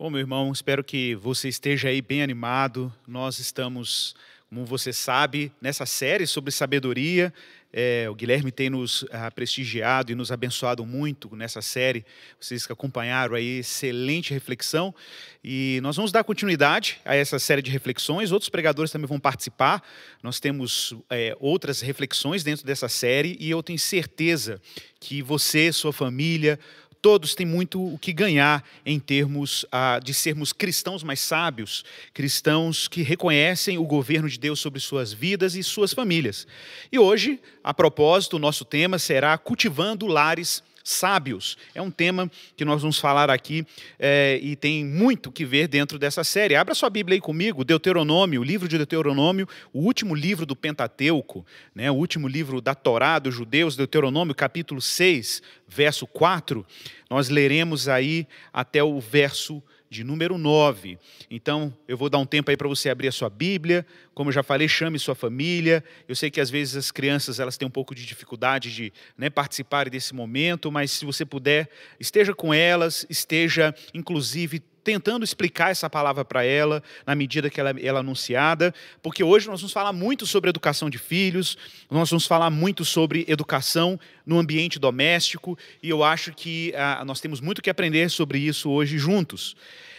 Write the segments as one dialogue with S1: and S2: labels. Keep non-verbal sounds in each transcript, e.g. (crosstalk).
S1: Bom, meu irmão, espero que você esteja aí bem animado. Nós estamos, como você sabe, nessa série sobre sabedoria. É, o Guilherme tem nos ah, prestigiado e nos abençoado muito nessa série. Vocês que acompanharam aí, excelente reflexão. E nós vamos dar continuidade a essa série de reflexões. Outros pregadores também vão participar. Nós temos é, outras reflexões dentro dessa série e eu tenho certeza que você, sua família, todos têm muito o que ganhar em termos ah, de sermos cristãos mais sábios, cristãos que reconhecem o governo de Deus sobre suas vidas e suas famílias. E hoje, a propósito, o nosso tema será cultivando lares sábios. É um tema que nós vamos falar aqui é, e tem muito que ver dentro dessa série. Abra sua Bíblia aí comigo, Deuteronômio, o livro de Deuteronômio, o último livro do Pentateuco, né, o último livro da Torá dos judeus, Deuteronômio, capítulo 6, verso 4. Nós leremos aí até o verso de número 9. Então, eu vou dar um tempo aí para você abrir a sua Bíblia. Como eu já falei, chame sua família. Eu sei que às vezes as crianças elas têm um pouco de dificuldade de né, participar desse momento, mas se você puder, esteja com elas, esteja inclusive tentando explicar essa palavra para ela, na medida que ela, ela é anunciada, porque hoje nós vamos falar muito sobre educação de filhos, nós vamos falar muito sobre educação no ambiente doméstico, e eu acho que ah, nós temos muito que aprender sobre isso hoje juntos.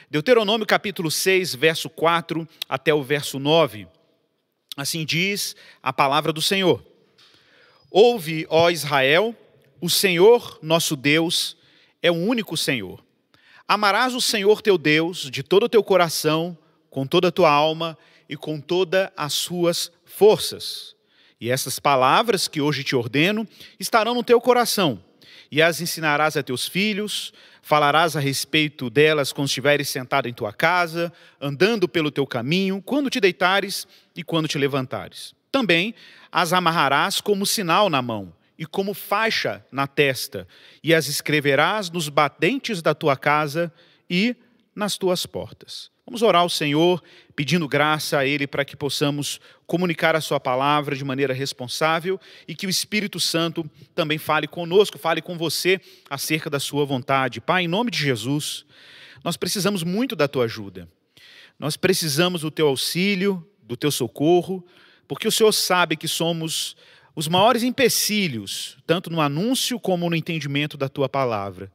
S1: Deuteronômio capítulo 6, verso 4 até o verso 9. Assim diz a palavra do Senhor. Ouve, ó Israel, o Senhor nosso Deus é o único Senhor. Amarás o Senhor teu Deus de todo o teu coração, com toda a tua alma e com todas as suas forças. E essas palavras que hoje te ordeno estarão no teu coração, e as ensinarás a teus filhos, falarás a respeito delas quando estiveres sentado em tua casa, andando pelo teu caminho, quando te deitares e quando te levantares. Também as amarrarás como sinal na mão e como faixa na testa, e as escreverás nos batentes da tua casa e nas tuas portas. Vamos orar ao Senhor, pedindo graça a Ele para que possamos comunicar a Sua palavra de maneira responsável e que o Espírito Santo também fale conosco, fale com você acerca da Sua vontade. Pai, em nome de Jesus, nós precisamos muito da Tua ajuda. Nós precisamos do Teu auxílio, do Teu socorro, porque o Senhor sabe que somos os maiores empecilhos, tanto no anúncio como no entendimento da tua palavra.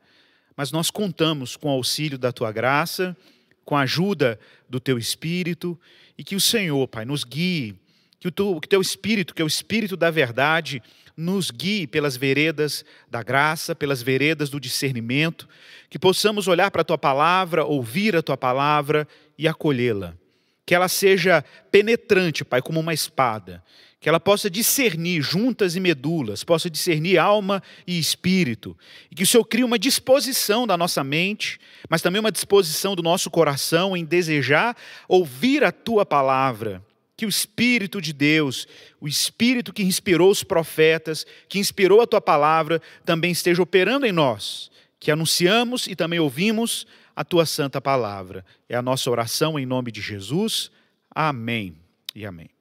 S1: Mas nós contamos com o auxílio da tua graça, com a ajuda do teu espírito e que o Senhor, Pai, nos guie, que o teu, espírito, que é o espírito da verdade, nos guie pelas veredas da graça, pelas veredas do discernimento, que possamos olhar para a tua palavra, ouvir a tua palavra e acolhê-la. Que ela seja penetrante, Pai, como uma espada, que ela possa discernir juntas e medulas, possa discernir alma e espírito, e que o Senhor crie uma disposição da nossa mente, mas também uma disposição do nosso coração em desejar ouvir a tua palavra. Que o Espírito de Deus, o Espírito que inspirou os profetas, que inspirou a tua palavra, também esteja operando em nós, que anunciamos e também ouvimos a tua santa palavra. É a nossa oração em nome de Jesus. Amém e amém.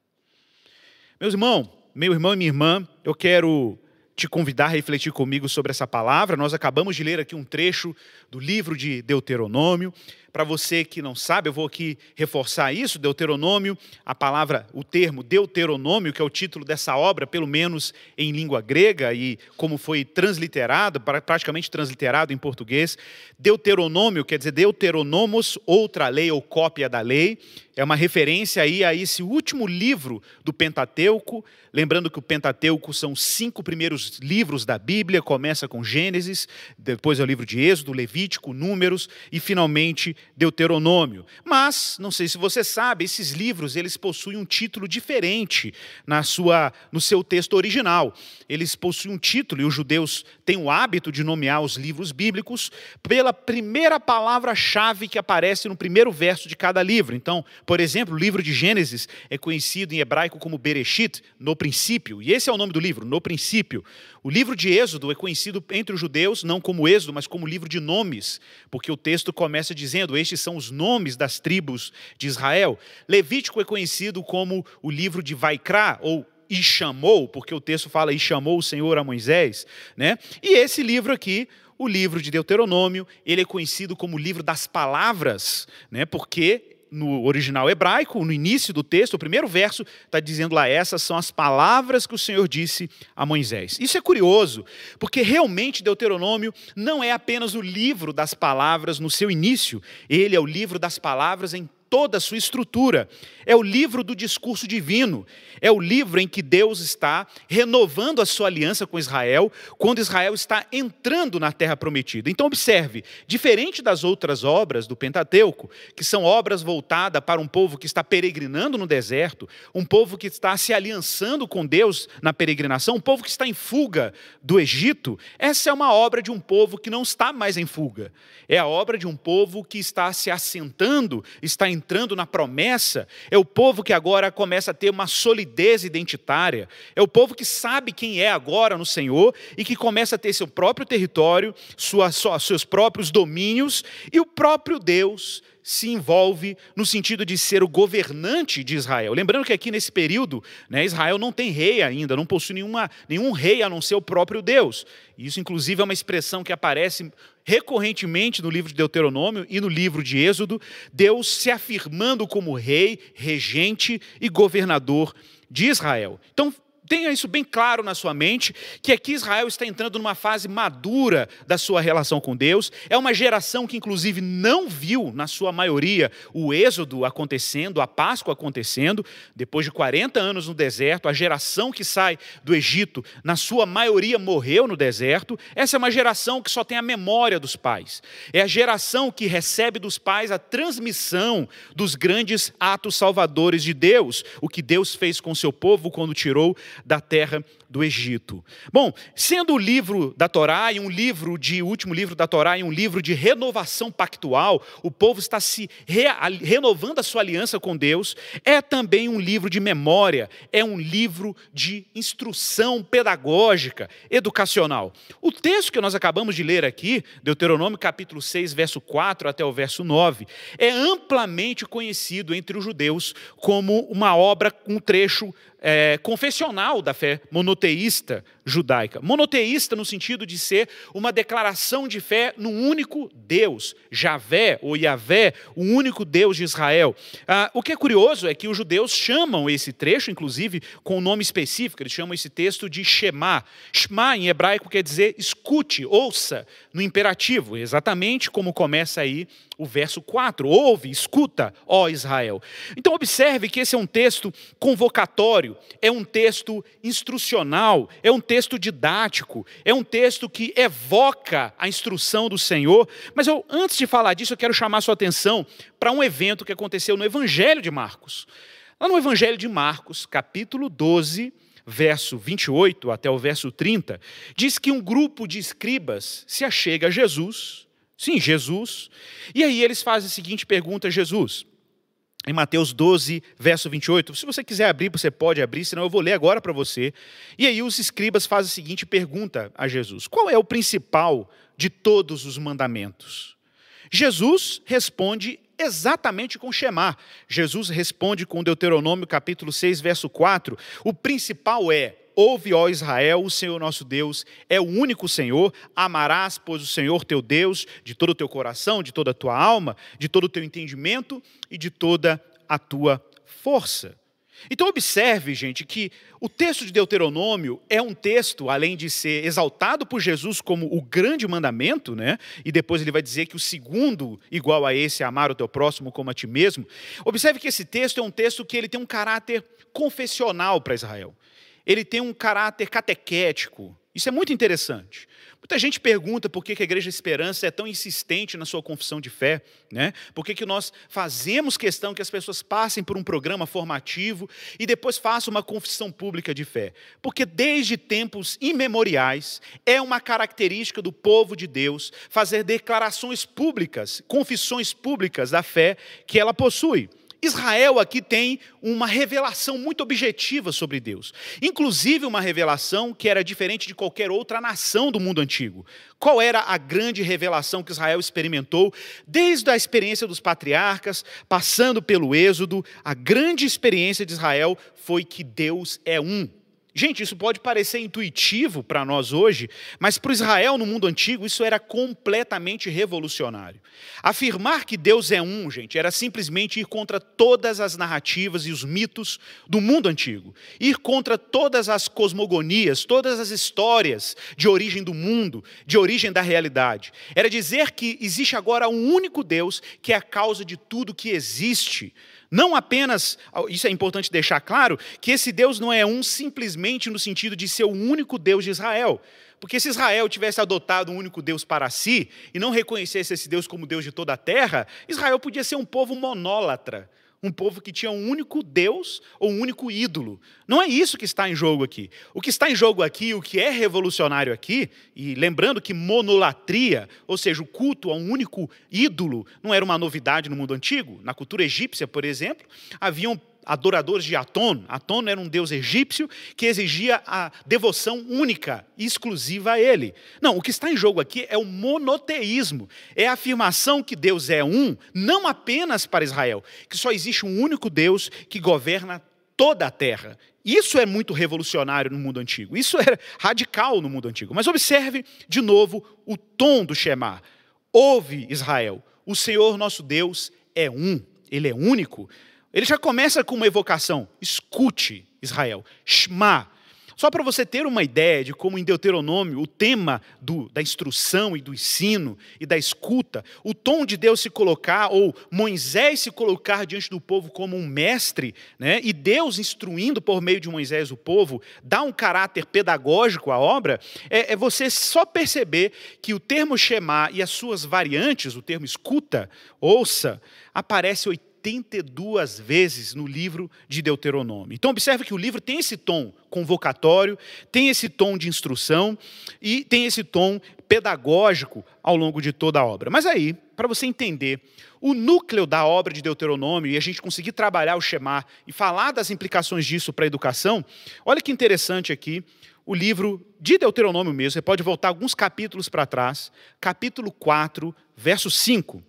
S1: Meus irmãos, meu irmão e minha irmã, eu quero te convidar a refletir comigo sobre essa palavra. Nós acabamos de ler aqui um trecho do livro de Deuteronômio. Para você que não sabe, eu vou aqui reforçar isso. Deuteronômio, a palavra, o termo Deuteronômio, que é o título dessa obra, pelo menos em língua grega e como foi transliterado, praticamente transliterado em português. Deuteronômio quer dizer Deuteronomos, outra lei ou cópia da lei. É uma referência aí a esse último livro do Pentateuco. Lembrando que o Pentateuco são cinco primeiros livros da Bíblia, começa com Gênesis, depois é o livro de Êxodo, Levítico, Números e finalmente Deuteronômio. Mas, não sei se você sabe, esses livros eles possuem um título diferente na sua, no seu texto original. Eles possuem um título, e os judeus têm o hábito de nomear os livros bíblicos pela primeira palavra-chave que aparece no primeiro verso de cada livro. Então, por exemplo, o livro de Gênesis é conhecido em hebraico como Bereshit, no princípio, e esse é o nome do livro, no princípio. O livro de Êxodo é conhecido entre os judeus não como Êxodo, mas como livro de nomes, porque o texto começa dizendo: Estes são os nomes das tribos de Israel. Levítico é conhecido como o livro de Vaikra, ou e chamou, porque o texto fala e chamou o Senhor a Moisés, né? E esse livro aqui, o livro de Deuteronômio, ele é conhecido como o livro das palavras, né? Porque no original hebraico, no início do texto, o primeiro verso está dizendo lá: essas são as palavras que o Senhor disse a Moisés. Isso é curioso, porque realmente Deuteronômio não é apenas o livro das palavras no seu início, ele é o livro das palavras em toda a sua estrutura. É o livro do discurso divino. É o livro em que Deus está renovando a sua aliança com Israel, quando Israel está entrando na terra prometida. Então, observe: diferente das outras obras do Pentateuco, que são obras voltadas para um povo que está peregrinando no deserto, um povo que está se aliançando com Deus na peregrinação, um povo que está em fuga do Egito, essa é uma obra de um povo que não está mais em fuga. É a obra de um povo que está se assentando, está em entrando na promessa, é o povo que agora começa a ter uma solidez identitária, é o povo que sabe quem é agora no Senhor e que começa a ter seu próprio território, sua, seus próprios domínios e o próprio Deus se envolve no sentido de ser o governante de Israel. Lembrando que aqui nesse período, né, Israel não tem rei ainda, não possui nenhuma, nenhum rei a não ser o próprio Deus. Isso, inclusive, é uma expressão que aparece recorrentemente no livro de Deuteronômio e no livro de Êxodo, Deus se afirmando como rei, regente e governador de Israel. Então, tenha isso bem claro na sua mente, que aqui Israel está entrando numa fase madura da sua relação com Deus. É uma geração que, inclusive, não viu, na sua maioria, o êxodo acontecendo, a Páscoa acontecendo. Depois de 40 anos no deserto, a geração que sai do Egito, na sua maioria, morreu no deserto. Essa é uma geração que só tem a memória dos pais. É a geração que recebe dos pais a transmissão dos grandes atos salvadores de Deus, o que Deus fez com seu povo quando tirou da terra do Egito. Bom, sendo o livro da Torá e um livro de o último livro da Torá e um livro de renovação pactual, o povo está se re, renovando a sua aliança com Deus, é também um livro de memória, é um livro de instrução pedagógica, educacional. O texto que nós acabamos de ler aqui, Deuteronômio capítulo 6, verso 4 até o verso 9, é amplamente conhecido entre os judeus como uma obra, um trecho é, confessional da fé monoteísta judaica. Monoteísta no sentido de ser uma declaração de fé num único Deus, Javé ou Yahvé, o único Deus de Israel. Ah, o que é curioso é que os judeus chamam esse trecho, inclusive, com um nome específico, eles chamam esse texto de Shema. Shema em hebraico quer dizer escute, ouça, no imperativo, exatamente como começa aí o verso 4. Ouve, escuta, ó Israel. Então, observe que esse é um texto convocatório, é um texto instrucional, é um texto didático, é um texto que evoca a instrução do Senhor. Mas eu, antes de falar disso, eu quero chamar sua atenção para um evento que aconteceu no Evangelho de Marcos. Lá no Evangelho de Marcos, capítulo 12, verso 28 até o verso 30, diz que um grupo de escribas se achega a Jesus, sim, Jesus, e aí eles fazem a seguinte pergunta a Jesus. Em Mateus 12, verso 28. Se você quiser abrir, você pode abrir, senão eu vou ler agora para você. E aí os escribas fazem a seguinte pergunta a Jesus: Qual é o principal de todos os mandamentos? Jesus responde exatamente com Shemar. Jesus responde com Deuteronômio capítulo 6, verso 4. O principal é: Ouve, ó Israel, o Senhor nosso Deus é o único Senhor. Amarás, pois, o Senhor teu Deus de todo o teu coração, de toda a tua alma, de todo o teu entendimento e de toda a tua força. Então, observe, gente, que o texto de Deuteronômio é um texto, além de ser exaltado por Jesus como o grande mandamento, né? e depois ele vai dizer que o segundo, igual a esse, é amar o teu próximo como a ti mesmo. Observe que esse texto é um texto que ele tem um caráter confessional para Israel. Ele tem um caráter catequético. Isso é muito interessante. Muita gente pergunta por que a Igreja Esperança é tão insistente na sua confissão de fé, né? Por que, que nós fazemos questão que as pessoas passem por um programa formativo e depois façam uma confissão pública de fé? Porque desde tempos imemoriais é uma característica do povo de Deus fazer declarações públicas, confissões públicas da fé que ela possui. Israel aqui tem uma revelação muito objetiva sobre Deus, inclusive uma revelação que era diferente de qualquer outra nação do mundo antigo. Qual era a grande revelação que Israel experimentou desde a experiência dos patriarcas, passando pelo Êxodo? A grande experiência de Israel foi que Deus é um. Gente, isso pode parecer intuitivo para nós hoje, mas para Israel no mundo antigo isso era completamente revolucionário. Afirmar que Deus é um, gente, era simplesmente ir contra todas as narrativas e os mitos do mundo antigo, ir contra todas as cosmogonias, todas as histórias de origem do mundo, de origem da realidade. Era dizer que existe agora um único Deus que é a causa de tudo que existe. Não apenas, isso é importante deixar claro, que esse Deus não é um simplesmente no sentido de ser o único Deus de Israel. Porque se Israel tivesse adotado um único Deus para si e não reconhecesse esse Deus como Deus de toda a terra, Israel podia ser um povo monólatra, um povo que tinha um único Deus ou um único ídolo. Não é isso que está em jogo aqui. O que está em jogo aqui, o que é revolucionário aqui, e lembrando que monolatria, ou seja, o culto a um único ídolo, não era uma novidade no mundo antigo. Na cultura egípcia, por exemplo, haviam adoradores de Aton. Aton era um deus egípcio que exigia a devoção única e exclusiva a ele. Não, o que está em jogo aqui é o monoteísmo. É a afirmação que Deus é um, não apenas para Israel, que só existe um único Deus que governa toda a terra. Isso é muito revolucionário no mundo antigo. Isso é radical no mundo antigo. Mas observe de novo o tom do Shema. Ouve, Israel, o Senhor nosso Deus é um, ele é único. Ele já começa com uma evocação: escute, Israel, Shema. Só para você ter uma ideia de como em Deuteronômio o tema do, da instrução e do ensino e da escuta, o tom de Deus se colocar, ou Moisés se colocar diante do povo como um mestre, né, e Deus instruindo por meio de Moisés o povo, dá um caráter pedagógico à obra, é, é você só perceber que o termo Shema e as suas variantes, o termo escuta, ouça, aparece 80 82 vezes no livro de Deuteronômio. Então, observe que o livro tem esse tom convocatório, tem esse tom de instrução e tem esse tom pedagógico ao longo de toda a obra. Mas aí, para você entender o núcleo da obra de Deuteronômio e a gente conseguir trabalhar o Shema e falar das implicações disso para a educação, olha que interessante aqui o livro de Deuteronômio mesmo, você pode voltar alguns capítulos para trás, capítulo 4, verso 5.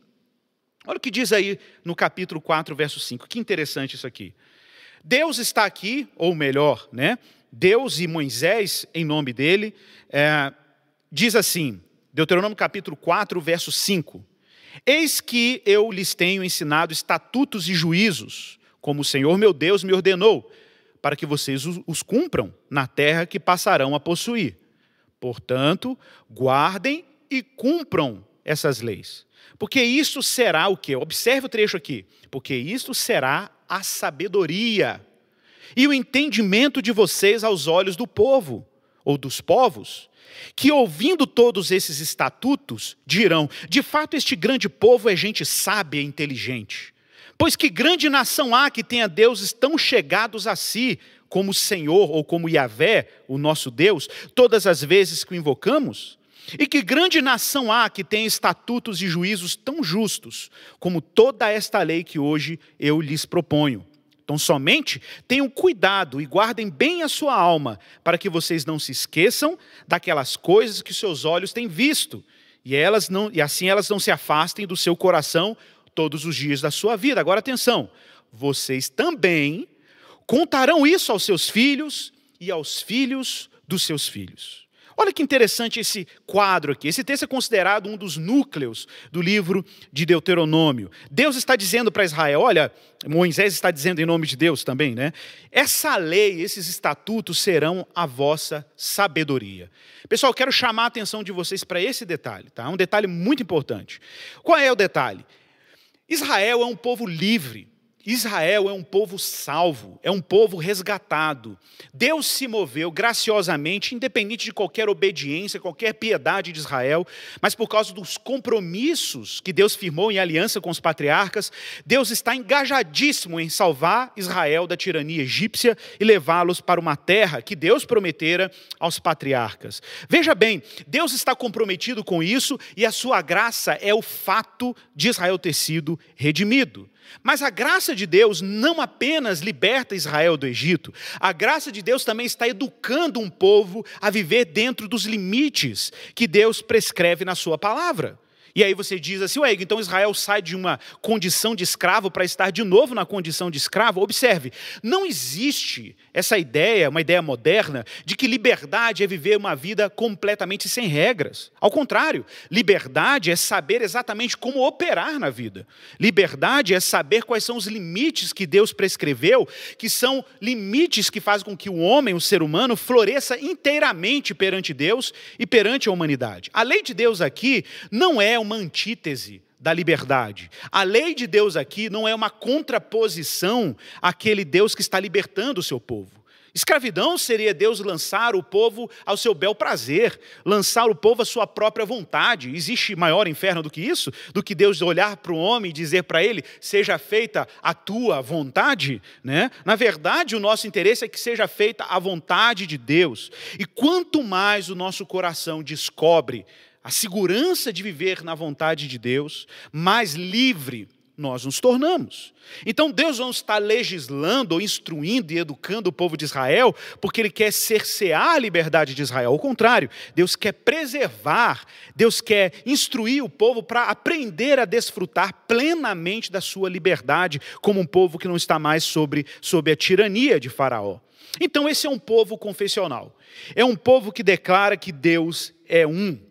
S1: Olha o que diz aí no capítulo 4, verso 5. Que interessante isso aqui. Deus está aqui, ou melhor, né? Deus e Moisés, em nome dele, é, diz assim, Deuteronômio capítulo 4, verso 5. Eis que eu lhes tenho ensinado estatutos e juízos, como o Senhor meu Deus me ordenou, para que vocês os cumpram na terra que passarão a possuir. Portanto, guardem e cumpram essas leis. Porque isto será o que? Observe o trecho aqui. Porque isto será a sabedoria e o entendimento de vocês aos olhos do povo, ou dos povos, que ouvindo todos esses estatutos, dirão: de fato, este grande povo é gente sábia e inteligente. Pois que grande nação há que tenha deuses tão chegados a si, como o Senhor ou como Yahvé, o nosso Deus, todas as vezes que o invocamos? E que grande nação há que tem estatutos e juízos tão justos como toda esta lei que hoje eu lhes proponho. Então, somente tenham cuidado e guardem bem a sua alma, para que vocês não se esqueçam daquelas coisas que seus olhos têm visto, e, elas não, e assim elas não se afastem do seu coração todos os dias da sua vida. Agora, atenção: vocês também contarão isso aos seus filhos e aos filhos dos seus filhos. Olha que interessante esse quadro aqui. Esse texto é considerado um dos núcleos do livro de Deuteronômio. Deus está dizendo para Israel, olha, Moisés está dizendo em nome de Deus também, né? Essa lei, esses estatutos serão a vossa sabedoria. Pessoal, quero chamar a atenção de vocês para esse detalhe, tá? Um detalhe muito importante. Qual é o detalhe? Israel é um povo livre. Israel é um povo salvo, é um povo resgatado. Deus se moveu graciosamente, independente de qualquer obediência, qualquer piedade de Israel, mas por causa dos compromissos que Deus firmou em aliança com os patriarcas, Deus está engajadíssimo em salvar Israel da tirania egípcia e levá-los para uma terra que Deus prometera aos patriarcas. Veja bem, Deus está comprometido com isso e a sua graça é o fato de Israel ter sido redimido. Mas a graça de Deus não apenas liberta Israel do Egito, a graça de Deus também está educando um povo a viver dentro dos limites que Deus prescreve na Sua palavra. E aí você diz assim, ué, então Israel sai de uma condição de escravo para estar de novo na condição de escravo? Observe, não existe essa ideia, uma ideia moderna, de que liberdade é viver uma vida completamente sem regras. Ao contrário, liberdade é saber exatamente como operar na vida. Liberdade é saber quais são os limites que Deus prescreveu, que são limites que fazem com que o homem, o ser humano, floresça inteiramente perante Deus e perante a humanidade. A lei de Deus aqui não é antítese da liberdade. A lei de Deus aqui não é uma contraposição àquele Deus que está libertando o seu povo. Escravidão seria Deus lançar o povo ao seu bel prazer, lançar o povo à sua própria vontade. Existe maior inferno do que isso? Do que Deus olhar para o homem e dizer para ele: seja feita a tua vontade? Né? Na verdade, o nosso interesse é que seja feita a vontade de Deus. E quanto mais o nosso coração descobre a segurança de viver na vontade de Deus, mais livre nós nos tornamos. Então Deus não está legislando ou instruindo e educando o povo de Israel porque ele quer cercear a liberdade de Israel. Ao contrário, Deus quer preservar, Deus quer instruir o povo para aprender a desfrutar plenamente da sua liberdade como um povo que não está mais sobre, sob a tirania de Faraó. Então esse é um povo confessional. É um povo que declara que Deus é um.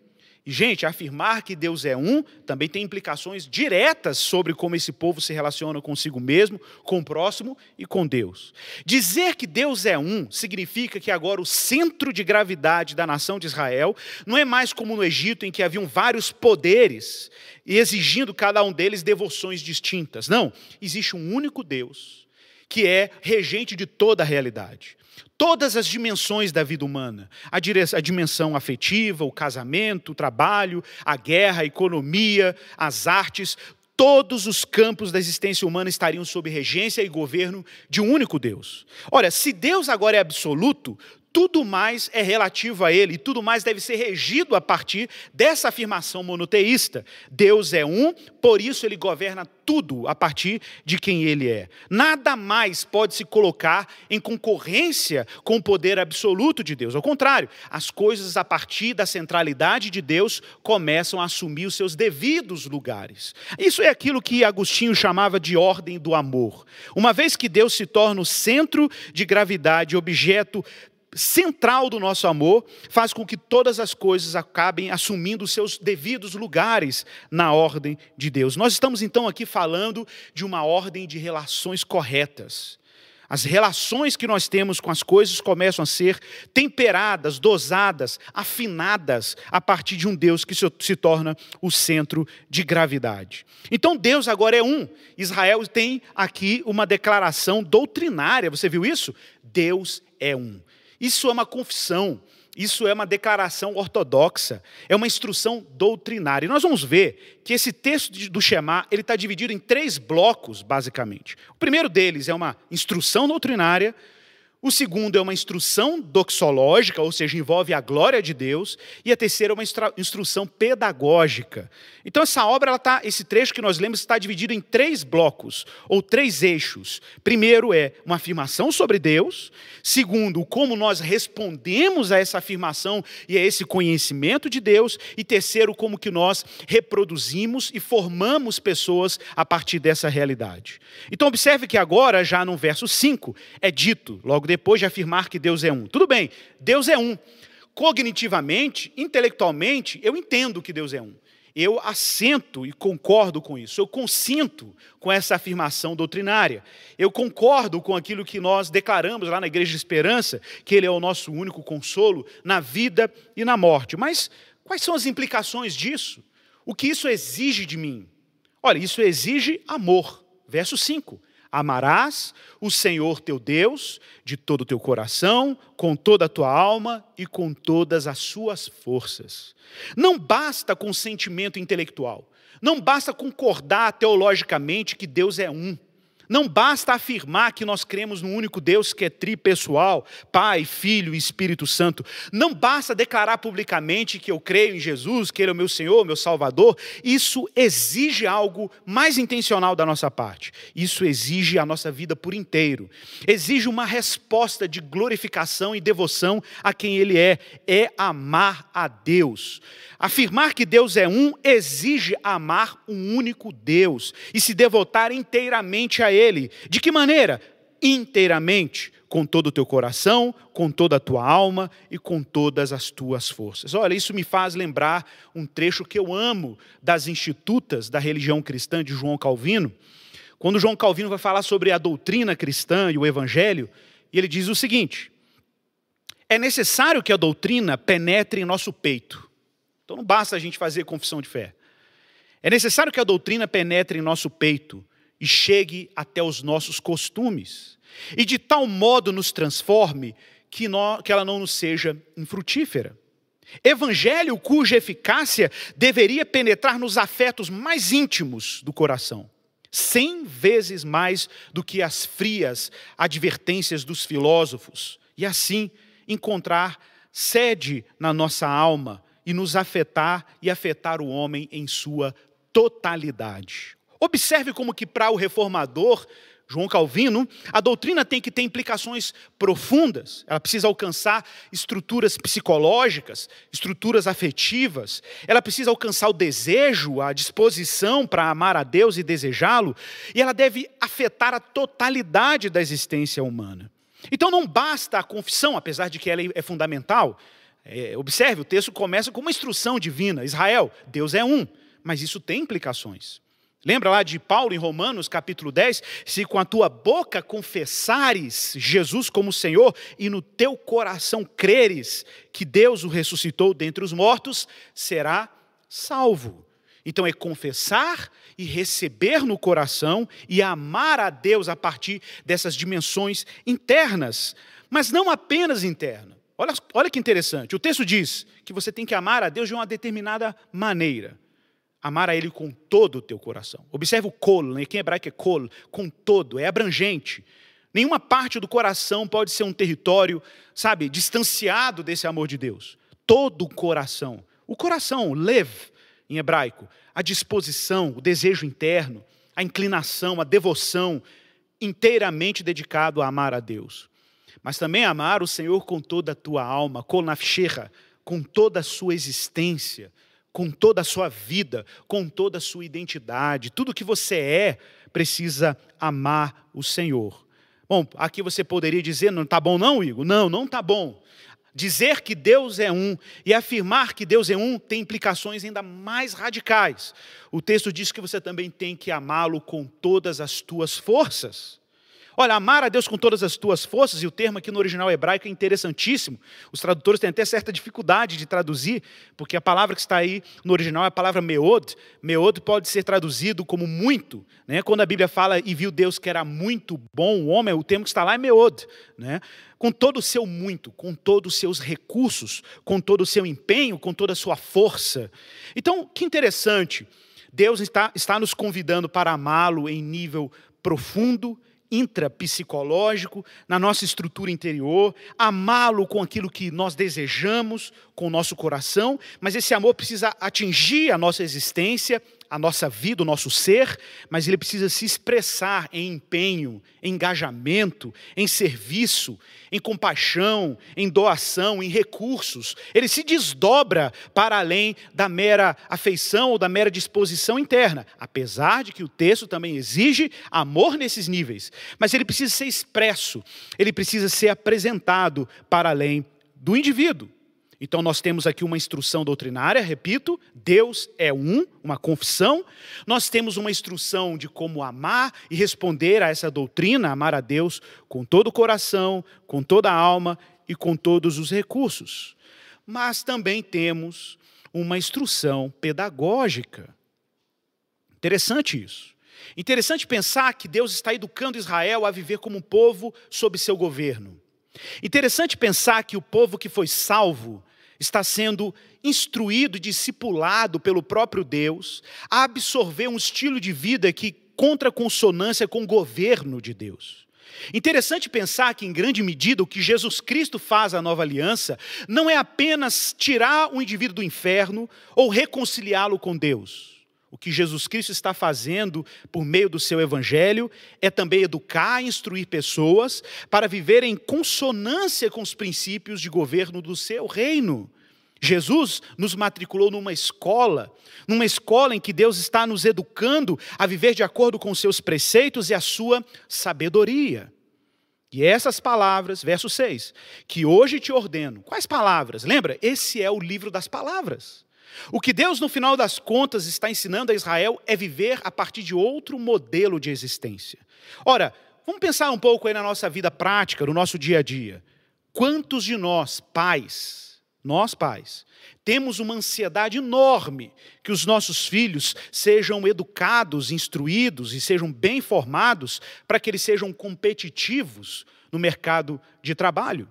S1: Gente, afirmar que Deus é um também tem implicações diretas sobre como esse povo se relaciona consigo mesmo, com o próximo e com Deus. Dizer que Deus é um significa que agora o centro de gravidade da nação de Israel não é mais como no Egito, em que haviam vários poderes e exigindo cada um deles devoções distintas. Não, existe um único Deus que é regente de toda a realidade todas as dimensões da vida humana: a, a, dimensão afetiva, o casamento, o trabalho, a guerra, a economia, as artes. Todos os campos da existência humana estariam sob regência e governo de um único Deus. Ora, se Deus agora é absoluto, tudo mais é relativo a ele, e tudo mais deve ser regido a partir dessa afirmação monoteísta. Deus é um, por isso ele governa tudo a partir de quem ele é. Nada mais pode se colocar em concorrência com o poder absoluto de Deus. Ao contrário, as coisas a partir da centralidade de Deus começam a assumir os seus devidos lugares. Isso é aquilo que Agostinho chamava de ordem do amor. Uma vez que Deus se torna o centro de gravidade, objeto central do nosso amor faz com que todas as coisas acabem assumindo seus devidos lugares na ordem de Deus. Nós estamos então aqui falando de uma ordem de relações corretas. As relações que nós temos com as coisas começam a ser temperadas, dosadas, afinadas a partir de um Deus que se torna o centro de gravidade. Então Deus agora é um. Israel tem aqui uma declaração doutrinária, você viu isso? Deus é um. Isso é uma confissão, isso é uma declaração ortodoxa, é uma instrução doutrinária. E nós vamos ver que esse texto do Shema ele está dividido em três blocos, basicamente. O primeiro deles é uma instrução doutrinária, o segundo é uma instrução doxológica, ou seja, envolve a glória de Deus. E a terceira é uma instrução pedagógica. Então, essa obra, ela tá, esse trecho que nós lemos, está dividido em três blocos, ou três eixos. Primeiro é uma afirmação sobre Deus. Segundo, como nós respondemos a essa afirmação e a esse conhecimento de Deus. E terceiro, como que nós reproduzimos e formamos pessoas a partir dessa realidade. Então, observe que agora, já no verso 5, é dito, logo depois, depois de afirmar que Deus é um. Tudo bem, Deus é um. Cognitivamente, intelectualmente, eu entendo que Deus é um. Eu assento e concordo com isso. Eu consinto com essa afirmação doutrinária. Eu concordo com aquilo que nós declaramos lá na Igreja de Esperança, que Ele é o nosso único consolo na vida e na morte. Mas quais são as implicações disso? O que isso exige de mim? Olha, isso exige amor. Verso 5. Amarás o Senhor teu Deus de todo o teu coração, com toda a tua alma e com todas as suas forças. Não basta com sentimento intelectual, não basta concordar teologicamente que Deus é um. Não basta afirmar que nós cremos no único Deus que é tripessoal, Pai, Filho e Espírito Santo. Não basta declarar publicamente que eu creio em Jesus, que Ele é o meu Senhor, meu Salvador. Isso exige algo mais intencional da nossa parte. Isso exige a nossa vida por inteiro. Exige uma resposta de glorificação e devoção a quem Ele é. É amar a Deus. Afirmar que Deus é um exige amar um único Deus e se devotar inteiramente a Ele. De que maneira? Inteiramente, com todo o teu coração, com toda a tua alma e com todas as tuas forças. Olha, isso me faz lembrar um trecho que eu amo das Institutas da religião cristã de João Calvino. Quando João Calvino vai falar sobre a doutrina cristã e o evangelho, ele diz o seguinte: É necessário que a doutrina penetre em nosso peito então não basta a gente fazer confissão de fé. É necessário que a doutrina penetre em nosso peito e chegue até os nossos costumes, e de tal modo nos transforme que, que ela não nos seja infrutífera. Evangelho cuja eficácia deveria penetrar nos afetos mais íntimos do coração, cem vezes mais do que as frias advertências dos filósofos, e assim encontrar sede na nossa alma e nos afetar e afetar o homem em sua totalidade. Observe como que para o reformador João Calvino, a doutrina tem que ter implicações profundas. Ela precisa alcançar estruturas psicológicas, estruturas afetivas. Ela precisa alcançar o desejo, a disposição para amar a Deus e desejá-lo. E ela deve afetar a totalidade da existência humana. Então não basta a confissão, apesar de que ela é fundamental. É, observe, o texto começa com uma instrução divina: Israel, Deus é um, mas isso tem implicações. Lembra lá de Paulo em Romanos capítulo 10? Se com a tua boca confessares Jesus como Senhor e no teu coração creres que Deus o ressuscitou dentre os mortos, será salvo. Então é confessar e receber no coração e amar a Deus a partir dessas dimensões internas, mas não apenas internas. Olha, olha que interessante. O texto diz que você tem que amar a Deus de uma determinada maneira. Amar a Ele com todo o teu coração. Observe o kol, né? é hebraico é kol, com todo, é abrangente. Nenhuma parte do coração pode ser um território, sabe, distanciado desse amor de Deus. Todo o coração. O coração, lev, em hebraico, a disposição, o desejo interno, a inclinação, a devoção, inteiramente dedicado a amar a Deus mas também amar o Senhor com toda a tua alma, com toda a sua existência, com toda a sua vida, com toda a sua identidade. Tudo que você é precisa amar o Senhor. Bom, aqui você poderia dizer, não está bom não, Igor? Não, não está bom. Dizer que Deus é um e afirmar que Deus é um tem implicações ainda mais radicais. O texto diz que você também tem que amá-lo com todas as tuas forças. Olha, amar a Deus com todas as tuas forças, e o termo aqui no original hebraico é interessantíssimo. Os tradutores têm até certa dificuldade de traduzir, porque a palavra que está aí no original é a palavra meod. Meod pode ser traduzido como muito. Né? Quando a Bíblia fala e viu Deus que era muito bom o homem, o termo que está lá é meod. Né? Com todo o seu muito, com todos os seus recursos, com todo o seu empenho, com toda a sua força. Então, que interessante. Deus está, está nos convidando para amá-lo em nível profundo intrapsicológico, na nossa estrutura interior, amá-lo com aquilo que nós desejamos, com o nosso coração, mas esse amor precisa atingir a nossa existência, a nossa vida, o nosso ser, mas ele precisa se expressar em empenho, em engajamento, em serviço, em compaixão, em doação, em recursos. Ele se desdobra para além da mera afeição ou da mera disposição interna, apesar de que o texto também exige amor nesses níveis, mas ele precisa ser expresso, ele precisa ser apresentado para além do indivíduo. Então, nós temos aqui uma instrução doutrinária, repito, Deus é um, uma confissão. Nós temos uma instrução de como amar e responder a essa doutrina, amar a Deus com todo o coração, com toda a alma e com todos os recursos. Mas também temos uma instrução pedagógica. Interessante isso. Interessante pensar que Deus está educando Israel a viver como um povo sob seu governo. Interessante pensar que o povo que foi salvo está sendo instruído, discipulado pelo próprio Deus a absorver um estilo de vida que contra consonância com o governo de Deus. Interessante pensar que, em grande medida, o que Jesus Cristo faz à nova aliança não é apenas tirar o indivíduo do inferno ou reconciliá-lo com Deus. O que Jesus Cristo está fazendo por meio do seu evangelho é também educar e instruir pessoas para viver em consonância com os princípios de governo do seu reino. Jesus nos matriculou numa escola, numa escola em que Deus está nos educando a viver de acordo com os seus preceitos e a sua sabedoria. E essas palavras, verso 6, que hoje te ordeno. Quais palavras? Lembra? Esse é o livro das palavras. O que Deus, no final das contas, está ensinando a Israel é viver a partir de outro modelo de existência. Ora, vamos pensar um pouco aí na nossa vida prática, no nosso dia a dia. Quantos de nós, pais, nós pais, temos uma ansiedade enorme que os nossos filhos sejam educados, instruídos e sejam bem formados para que eles sejam competitivos no mercado de trabalho?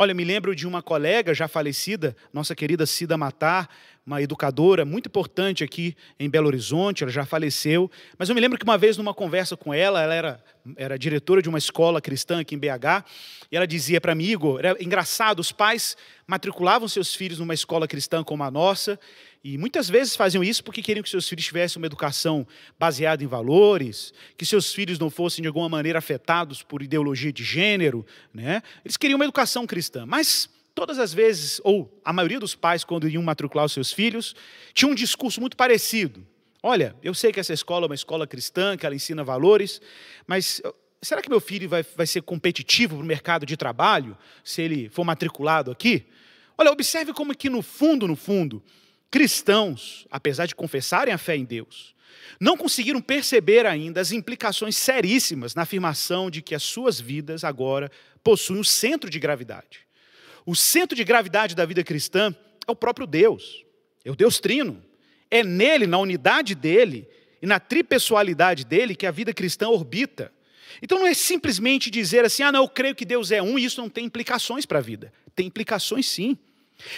S1: Olha, me lembro de uma colega já falecida, nossa querida Cida Matar, uma educadora muito importante aqui em Belo Horizonte, ela já faleceu, mas eu me lembro que uma vez numa conversa com ela, ela era, era diretora de uma escola cristã aqui em BH, e ela dizia para mim, Igor, era engraçado, os pais matriculavam seus filhos numa escola cristã como a nossa, e muitas vezes faziam isso porque queriam que seus filhos tivessem uma educação baseada em valores, que seus filhos não fossem de alguma maneira afetados por ideologia de gênero, né? Eles queriam uma educação cristã, mas todas as vezes, ou a maioria dos pais, quando iam matricular os seus filhos, tinha um discurso muito parecido. Olha, eu sei que essa escola é uma escola cristã, que ela ensina valores, mas será que meu filho vai, vai ser competitivo para o mercado de trabalho, se ele for matriculado aqui? Olha, observe como que no fundo, no fundo, cristãos, apesar de confessarem a fé em Deus, não conseguiram perceber ainda as implicações seríssimas na afirmação de que as suas vidas agora possuem um centro de gravidade. O centro de gravidade da vida cristã é o próprio Deus, é o Deus Trino. É nele, na unidade dele e na tripessoalidade dele que a vida cristã orbita. Então não é simplesmente dizer assim, ah, não, eu creio que Deus é um e isso não tem implicações para a vida. Tem implicações sim.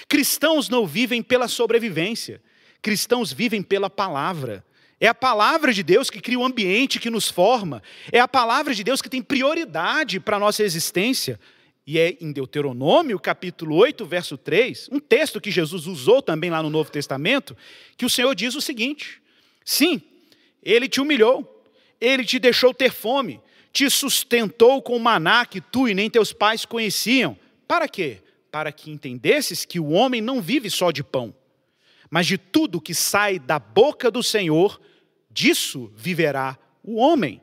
S1: Cristãos não vivem pela sobrevivência, cristãos vivem pela palavra. É a palavra de Deus que cria o ambiente que nos forma, é a palavra de Deus que tem prioridade para a nossa existência. E é em Deuteronômio, capítulo 8, verso 3, um texto que Jesus usou também lá no Novo Testamento, que o Senhor diz o seguinte: Sim, ele te humilhou, ele te deixou ter fome, te sustentou com maná que tu e nem teus pais conheciam. Para quê? Para que entendesses que o homem não vive só de pão, mas de tudo que sai da boca do Senhor, disso viverá o homem.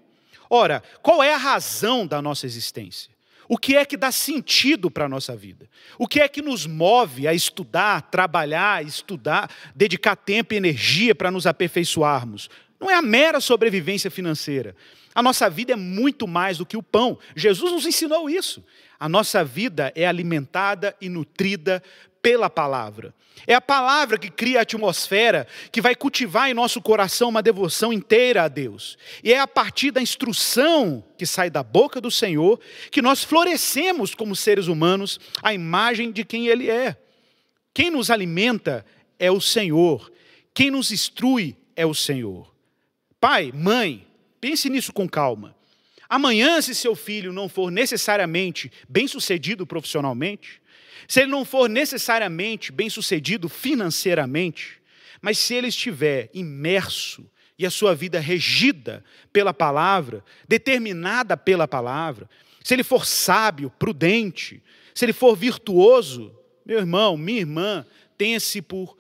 S1: Ora, qual é a razão da nossa existência? O que é que dá sentido para a nossa vida? O que é que nos move a estudar, trabalhar, estudar, dedicar tempo e energia para nos aperfeiçoarmos? Não é a mera sobrevivência financeira. A nossa vida é muito mais do que o pão. Jesus nos ensinou isso. A nossa vida é alimentada e nutrida pela palavra. É a palavra que cria a atmosfera que vai cultivar em nosso coração uma devoção inteira a Deus. E é a partir da instrução que sai da boca do Senhor que nós florescemos como seres humanos à imagem de quem Ele é. Quem nos alimenta é o Senhor. Quem nos instrui é o Senhor. Pai, mãe, pense nisso com calma. Amanhã, se seu filho não for necessariamente bem-sucedido profissionalmente, se ele não for necessariamente bem-sucedido financeiramente, mas se ele estiver imerso e a sua vida regida pela palavra, determinada pela palavra, se ele for sábio, prudente, se ele for virtuoso, meu irmão, minha irmã, tenha-se por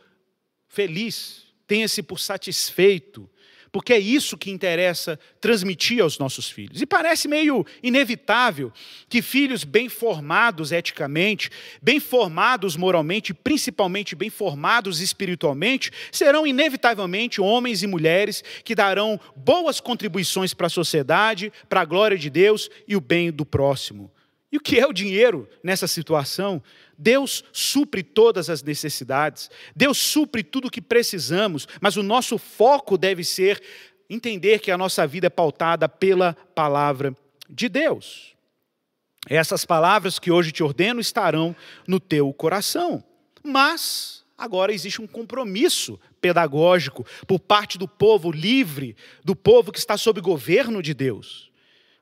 S1: feliz, tenha-se por satisfeito, porque é isso que interessa transmitir aos nossos filhos. E parece meio inevitável que filhos bem formados eticamente, bem formados moralmente, principalmente bem formados espiritualmente, serão inevitavelmente homens e mulheres que darão boas contribuições para a sociedade, para a glória de Deus e o bem do próximo. E o que é o dinheiro nessa situação? Deus supre todas as necessidades, Deus supre tudo o que precisamos, mas o nosso foco deve ser entender que a nossa vida é pautada pela palavra de Deus. Essas palavras que hoje te ordeno estarão no teu coração. Mas Agora existe um compromisso pedagógico por parte do povo livre, do povo que está sob governo de Deus.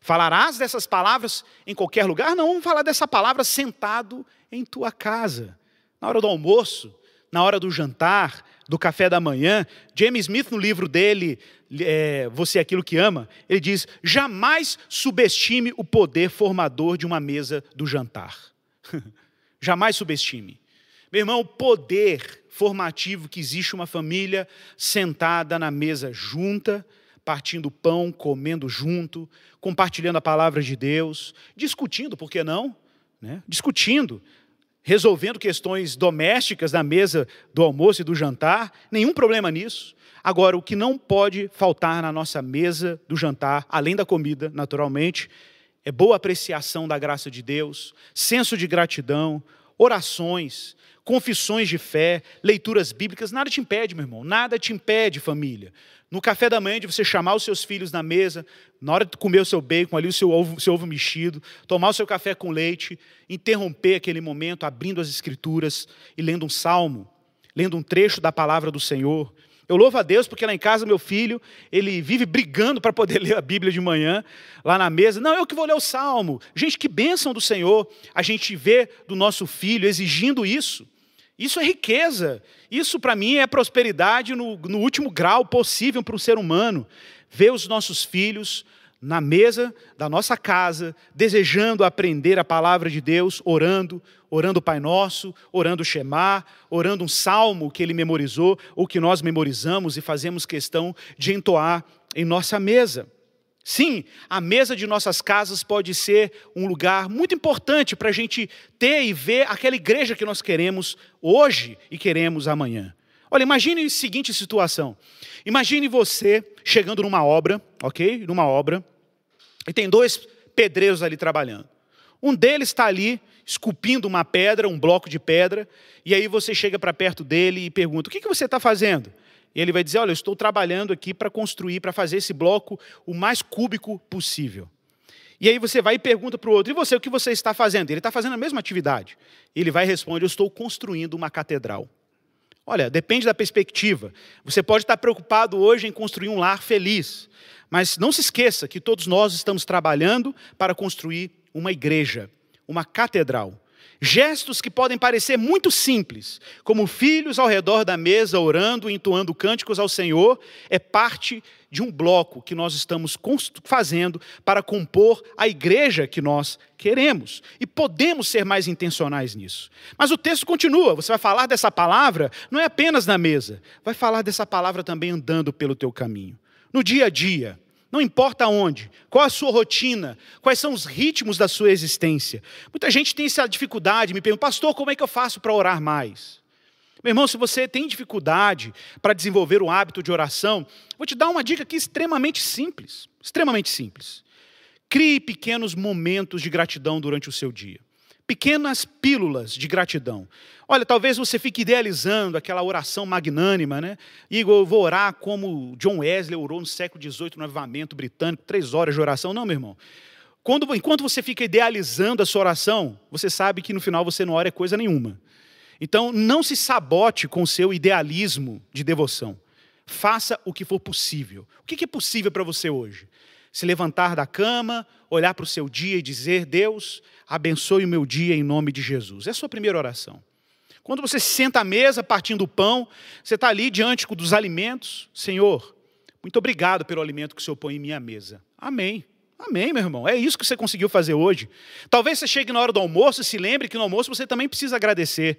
S1: Falarás dessas palavras em qualquer lugar? Não, vamos falar dessa palavra sentado em tua casa, na hora do almoço, na hora do jantar, do café da manhã. James Smith, no livro dele, é, Você é Aquilo que Ama, ele diz: jamais subestime o poder formador de uma mesa do jantar. (laughs) jamais subestime. Meu irmão, o poder formativo que existe uma família sentada na mesa junta, partindo pão, comendo junto, compartilhando a palavra de Deus, discutindo, por que não? Né? Discutindo, resolvendo questões domésticas na mesa do almoço e do jantar, nenhum problema nisso. Agora, o que não pode faltar na nossa mesa do jantar, além da comida, naturalmente, é boa apreciação da graça de Deus, senso de gratidão, orações, confissões de fé, leituras bíblicas, nada te impede, meu irmão, nada te impede, família. No café da manhã, de você chamar os seus filhos na mesa, na hora de comer o seu bacon, ali o seu ovo, seu ovo mexido, tomar o seu café com leite, interromper aquele momento, abrindo as escrituras e lendo um salmo, lendo um trecho da palavra do Senhor. Eu louvo a Deus porque lá em casa meu filho, ele vive brigando para poder (laughs) ler a Bíblia de manhã, lá na mesa. Não, eu que vou ler o salmo. Gente, que bênção do Senhor a gente vê do nosso filho exigindo isso. Isso é riqueza. Isso, para mim, é prosperidade no, no último grau possível para um ser humano. Ver os nossos filhos na mesa da nossa casa, desejando aprender a palavra de Deus, orando, orando o Pai Nosso, orando o Shema, orando um salmo que ele memorizou, ou que nós memorizamos e fazemos questão de entoar em nossa mesa. Sim, a mesa de nossas casas pode ser um lugar muito importante para a gente ter e ver aquela igreja que nós queremos hoje e queremos amanhã. Olha, imagine a seguinte situação. Imagine você chegando numa obra, ok? Numa obra, e tem dois pedreiros ali trabalhando. Um deles está ali esculpindo uma pedra, um bloco de pedra, e aí você chega para perto dele e pergunta: O que, que você está fazendo? E ele vai dizer: Olha, eu estou trabalhando aqui para construir, para fazer esse bloco o mais cúbico possível. E aí você vai e pergunta para o outro: E você, o que você está fazendo? Ele está fazendo a mesma atividade. Ele vai responder: Eu estou construindo uma catedral. Olha, depende da perspectiva. Você pode estar preocupado hoje em construir um lar feliz, mas não se esqueça que todos nós estamos trabalhando para construir uma igreja, uma catedral. Gestos que podem parecer muito simples, como filhos ao redor da mesa orando, entoando cânticos ao Senhor, é parte de um bloco que nós estamos fazendo para compor a igreja que nós queremos. E podemos ser mais intencionais nisso. Mas o texto continua, você vai falar dessa palavra não é apenas na mesa, vai falar dessa palavra também andando pelo teu caminho, no dia a dia não importa onde, qual a sua rotina, quais são os ritmos da sua existência. Muita gente tem essa dificuldade, me pergunta, pastor, como é que eu faço para orar mais? Meu irmão, se você tem dificuldade para desenvolver o hábito de oração, vou te dar uma dica aqui extremamente simples. Extremamente simples. Crie pequenos momentos de gratidão durante o seu dia pequenas pílulas de gratidão. Olha, talvez você fique idealizando aquela oração magnânima, né? Igor, vou orar como John Wesley orou no século XVIII no avivamento britânico, três horas de oração. Não, meu irmão. Quando, enquanto você fica idealizando a sua oração, você sabe que no final você não ora coisa nenhuma. Então, não se sabote com o seu idealismo de devoção. Faça o que for possível. O que é possível para você hoje? Se levantar da cama, olhar para o seu dia e dizer: Deus, abençoe o meu dia em nome de Jesus. É a sua primeira oração. Quando você se senta à mesa partindo o pão, você está ali diante dos alimentos. Senhor, muito obrigado pelo alimento que o Senhor põe em minha mesa. Amém. Amém, meu irmão. É isso que você conseguiu fazer hoje. Talvez você chegue na hora do almoço e se lembre que no almoço você também precisa agradecer.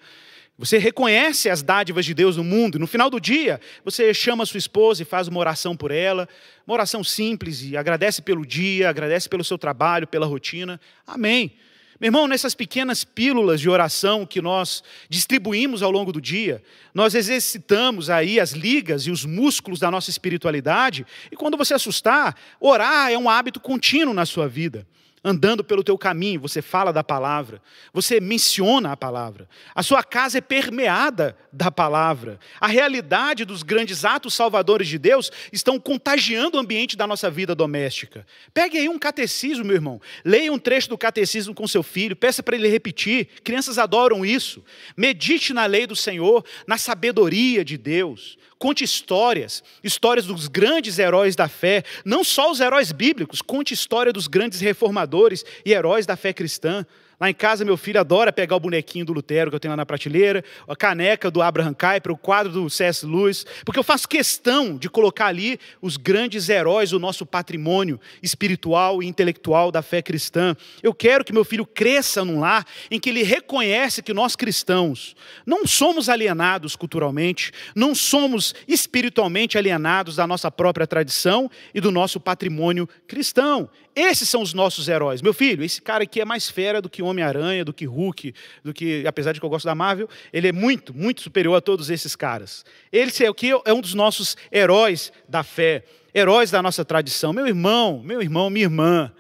S1: Você reconhece as dádivas de Deus no mundo. No final do dia, você chama sua esposa e faz uma oração por ela. Uma oração simples e agradece pelo dia, agradece pelo seu trabalho, pela rotina. Amém. Meu irmão, nessas pequenas pílulas de oração que nós distribuímos ao longo do dia, nós exercitamos aí as ligas e os músculos da nossa espiritualidade, e quando você assustar, orar é um hábito contínuo na sua vida. Andando pelo teu caminho, você fala da palavra, você menciona a palavra. A sua casa é permeada da palavra. A realidade dos grandes atos salvadores de Deus estão contagiando o ambiente da nossa vida doméstica. Pegue aí um catecismo, meu irmão. Leia um trecho do catecismo com seu filho, peça para ele repetir. Crianças adoram isso. Medite na lei do Senhor, na sabedoria de Deus. Conte histórias, histórias dos grandes heróis da fé, não só os heróis bíblicos, conte história dos grandes reformadores e heróis da fé cristã. Lá em casa, meu filho adora pegar o bonequinho do Lutero que eu tenho lá na prateleira, a caneca do Abraham Kuyper, o quadro do C.S. Lewis, porque eu faço questão de colocar ali os grandes heróis do nosso patrimônio espiritual e intelectual da fé cristã. Eu quero que meu filho cresça num lar em que ele reconhece que nós cristãos não somos alienados culturalmente, não somos espiritualmente alienados da nossa própria tradição e do nosso patrimônio cristão. Esses são os nossos heróis. Meu filho, esse cara aqui é mais fera do que Homem-Aranha, do que Hulk, do que, apesar de que eu gosto da Marvel, ele é muito, muito superior a todos esses caras. Ele é o que é um dos nossos heróis da fé, heróis da nossa tradição. Meu irmão, meu irmão, minha irmã.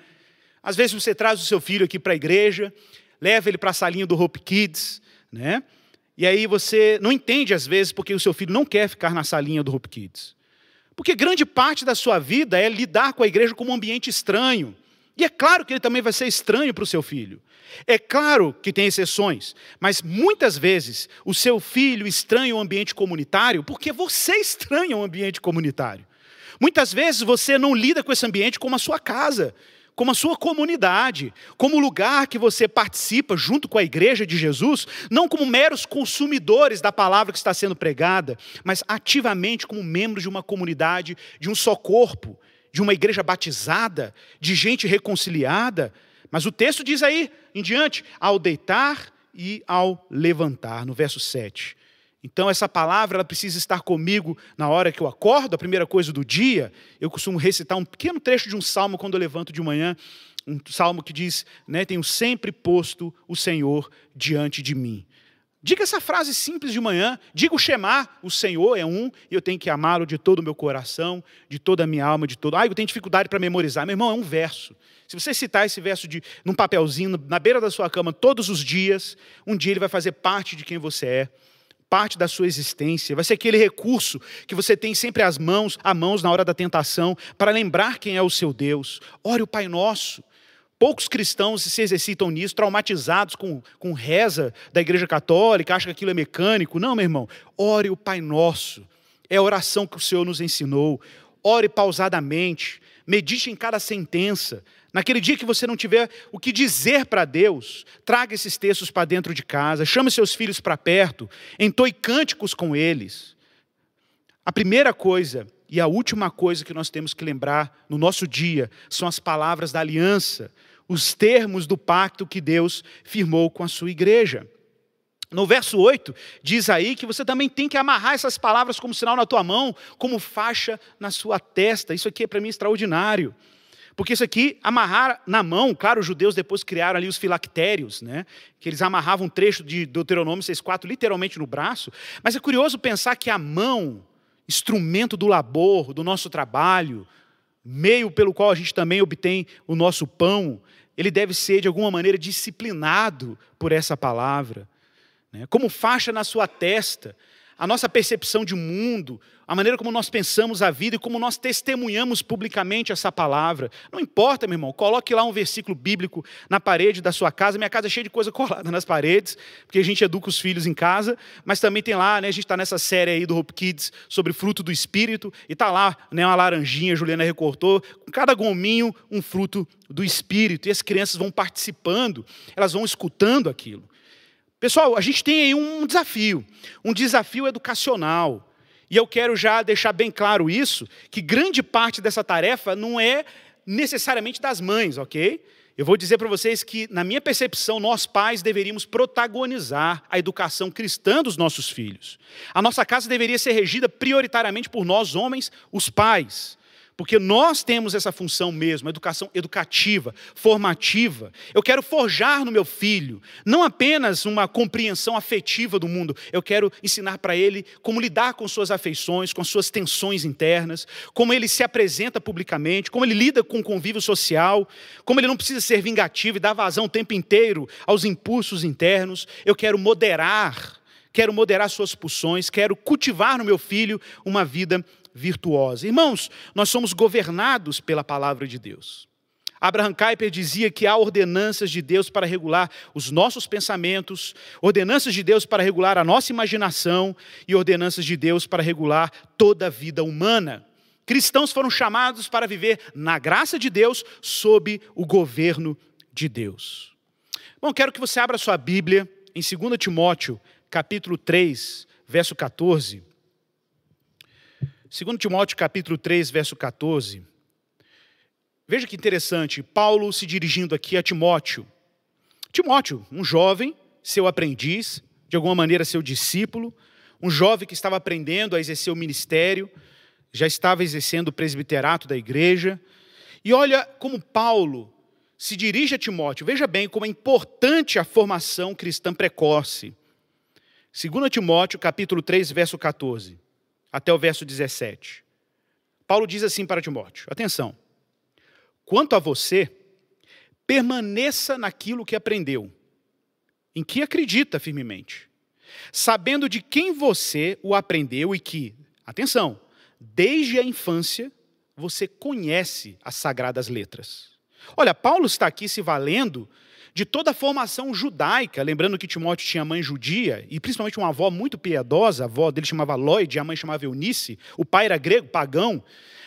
S1: Às vezes você traz o seu filho aqui para a igreja, leva ele para a salinha do Hope Kids, né? E aí você não entende às vezes porque o seu filho não quer ficar na salinha do Hope Kids. Porque grande parte da sua vida é lidar com a igreja como um ambiente estranho. E é claro que ele também vai ser estranho para o seu filho. É claro que tem exceções, mas muitas vezes o seu filho estranha o ambiente comunitário porque você (laughs) estranha o ambiente comunitário. Muitas vezes você não lida com esse ambiente como a sua casa como a sua comunidade, como o lugar que você participa junto com a igreja de Jesus, não como meros consumidores da palavra que está sendo pregada, mas ativamente como membros de uma comunidade, de um só corpo, de uma igreja batizada, de gente reconciliada. Mas o texto diz aí, em diante, ao deitar e ao levantar, no verso 7. Então, essa palavra ela precisa estar comigo na hora que eu acordo, a primeira coisa do dia. Eu costumo recitar um pequeno trecho de um salmo quando eu levanto de manhã, um salmo que diz: né, Tenho sempre posto o Senhor diante de mim. Diga essa frase simples de manhã, diga o Shema, o Senhor é um, e eu tenho que amá-lo de todo o meu coração, de toda a minha alma, de todo. Ah, eu tenho dificuldade para memorizar. Meu irmão, é um verso. Se você citar esse verso de, num papelzinho, na beira da sua cama, todos os dias, um dia ele vai fazer parte de quem você é parte da sua existência, vai ser aquele recurso que você tem sempre às mãos, à mãos na hora da tentação, para lembrar quem é o seu Deus. Ore o Pai Nosso. Poucos cristãos se exercitam nisso, traumatizados com, com reza da Igreja Católica, acham que aquilo é mecânico. Não, meu irmão, ore o Pai Nosso. É a oração que o Senhor nos ensinou. Ore pausadamente, medite em cada sentença, Naquele dia que você não tiver o que dizer para Deus, traga esses textos para dentro de casa, chame seus filhos para perto, entoie cânticos com eles. A primeira coisa e a última coisa que nós temos que lembrar no nosso dia são as palavras da aliança, os termos do pacto que Deus firmou com a sua igreja. No verso 8, diz aí que você também tem que amarrar essas palavras como sinal na tua mão, como faixa na sua testa. Isso aqui é para mim extraordinário. Porque isso aqui, amarrar na mão, claro, os judeus depois criaram ali os filactérios, né? que eles amarravam um trecho de Deuteronômio 6,4 literalmente no braço. Mas é curioso pensar que a mão, instrumento do labor, do nosso trabalho, meio pelo qual a gente também obtém o nosso pão, ele deve ser de alguma maneira disciplinado por essa palavra. Né? Como faixa na sua testa, a nossa percepção de mundo, a maneira como nós pensamos a vida e como nós testemunhamos publicamente essa palavra. Não importa, meu irmão, coloque lá um versículo bíblico na parede da sua casa. Minha casa é cheia de coisa (laughs) colada nas paredes, porque a gente educa os filhos em casa, mas também tem lá, né, a gente está nessa série aí do Hope Kids sobre fruto do Espírito, e está lá né, uma laranjinha, a Juliana recortou, com cada gominho um fruto do Espírito, e as crianças vão participando, elas vão escutando aquilo. Pessoal, a gente tem aí um desafio, um desafio educacional. E eu quero já deixar bem claro isso, que grande parte dessa tarefa não é necessariamente das mães, ok? Eu vou dizer para vocês que, na minha percepção, nós pais deveríamos protagonizar a educação cristã dos nossos filhos. A nossa casa deveria ser regida prioritariamente por nós, homens, os pais. Porque nós temos essa função mesmo, educação educativa, formativa. Eu quero forjar no meu filho não apenas uma compreensão afetiva do mundo, eu quero ensinar para ele como lidar com suas afeições, com suas tensões internas, como ele se apresenta publicamente, como ele lida com o convívio social, como ele não precisa ser vingativo e dar vazão o tempo inteiro aos impulsos internos. Eu quero moderar quero moderar suas pulsões, quero cultivar no meu filho uma vida virtuosa. Irmãos, nós somos governados pela palavra de Deus. Abraham Kuyper dizia que há ordenanças de Deus para regular os nossos pensamentos, ordenanças de Deus para regular a nossa imaginação e ordenanças de Deus para regular toda a vida humana. Cristãos foram chamados para viver na graça de Deus, sob o governo de Deus. Bom, quero que você abra sua Bíblia em 2 Timóteo, capítulo 3, verso 14. 2 Timóteo capítulo 3, verso 14. Veja que interessante, Paulo se dirigindo aqui a Timóteo. Timóteo, um jovem, seu aprendiz, de alguma maneira seu discípulo, um jovem que estava aprendendo a exercer o ministério, já estava exercendo o presbiterato da igreja. E olha como Paulo se dirige a Timóteo. Veja bem como é importante a formação cristã precoce. 2 Timóteo, capítulo 3, verso 14 até o verso 17. Paulo diz assim para Timóteo: atenção, quanto a você, permaneça naquilo que aprendeu, em que acredita firmemente, sabendo de quem você o aprendeu e que, atenção, desde a infância você conhece as sagradas letras. Olha, Paulo está aqui se valendo de toda a formação judaica, lembrando que Timóteo tinha mãe judia, e principalmente uma avó muito piedosa, a avó dele chamava Lloyd, a mãe chamava Eunice, o pai era grego, pagão,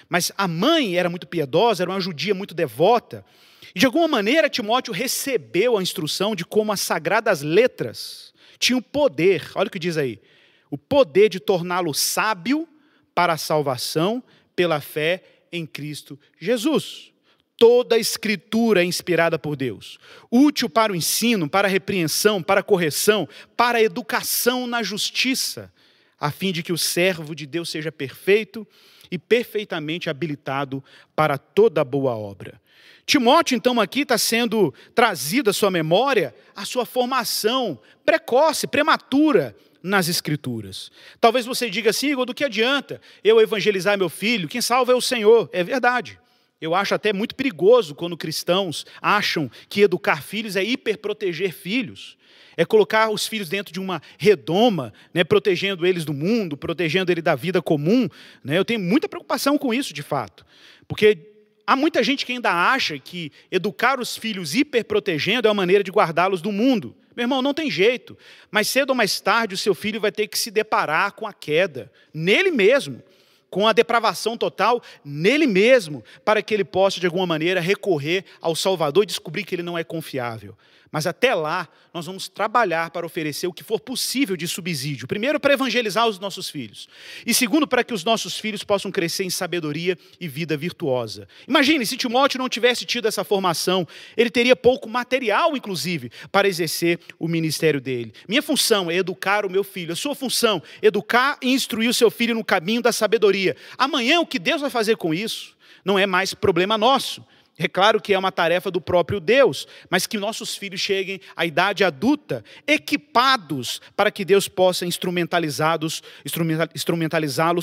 S1: mas a mãe era muito piedosa, era uma judia muito devota, e de alguma maneira Timóteo recebeu a instrução de como as sagradas letras tinham poder, olha o que diz aí, o poder de torná-lo sábio para a salvação pela fé em Cristo Jesus. Toda a escritura é inspirada por Deus, útil para o ensino, para a repreensão, para a correção, para a educação na justiça, a fim de que o servo de Deus seja perfeito e perfeitamente habilitado para toda boa obra. Timóteo, então, aqui está sendo trazido à sua memória a sua formação precoce, prematura nas Escrituras. Talvez você diga assim, do que adianta eu evangelizar meu filho? Quem salva é o Senhor. É verdade. Eu acho até muito perigoso quando cristãos acham que educar filhos é hiperproteger filhos. É colocar os filhos dentro de uma redoma, né, protegendo eles do mundo, protegendo ele da vida comum. Né? Eu tenho muita preocupação com isso, de fato. Porque há muita gente que ainda acha que educar os filhos hiperprotegendo é uma maneira de guardá-los do mundo. Meu irmão, não tem jeito. Mais cedo ou mais tarde, o seu filho vai ter que se deparar com a queda, nele mesmo com a depravação total nele mesmo, para que ele possa, de alguma maneira, recorrer ao Salvador e descobrir que ele não é confiável. Mas até lá, nós vamos trabalhar para oferecer o que for possível de subsídio. Primeiro, para evangelizar os nossos filhos. E segundo, para que os nossos filhos possam crescer em sabedoria e vida virtuosa. Imagine, se Timóteo não tivesse tido essa formação, ele teria pouco material, inclusive, para exercer o ministério dele. Minha função é educar o meu filho. A sua função, educar e instruir o seu filho no caminho da sabedoria. Amanhã, o que Deus vai fazer com isso não é mais problema nosso. É claro que é uma tarefa do próprio Deus, mas que nossos filhos cheguem à idade adulta equipados para que Deus possa instrumentalizá-los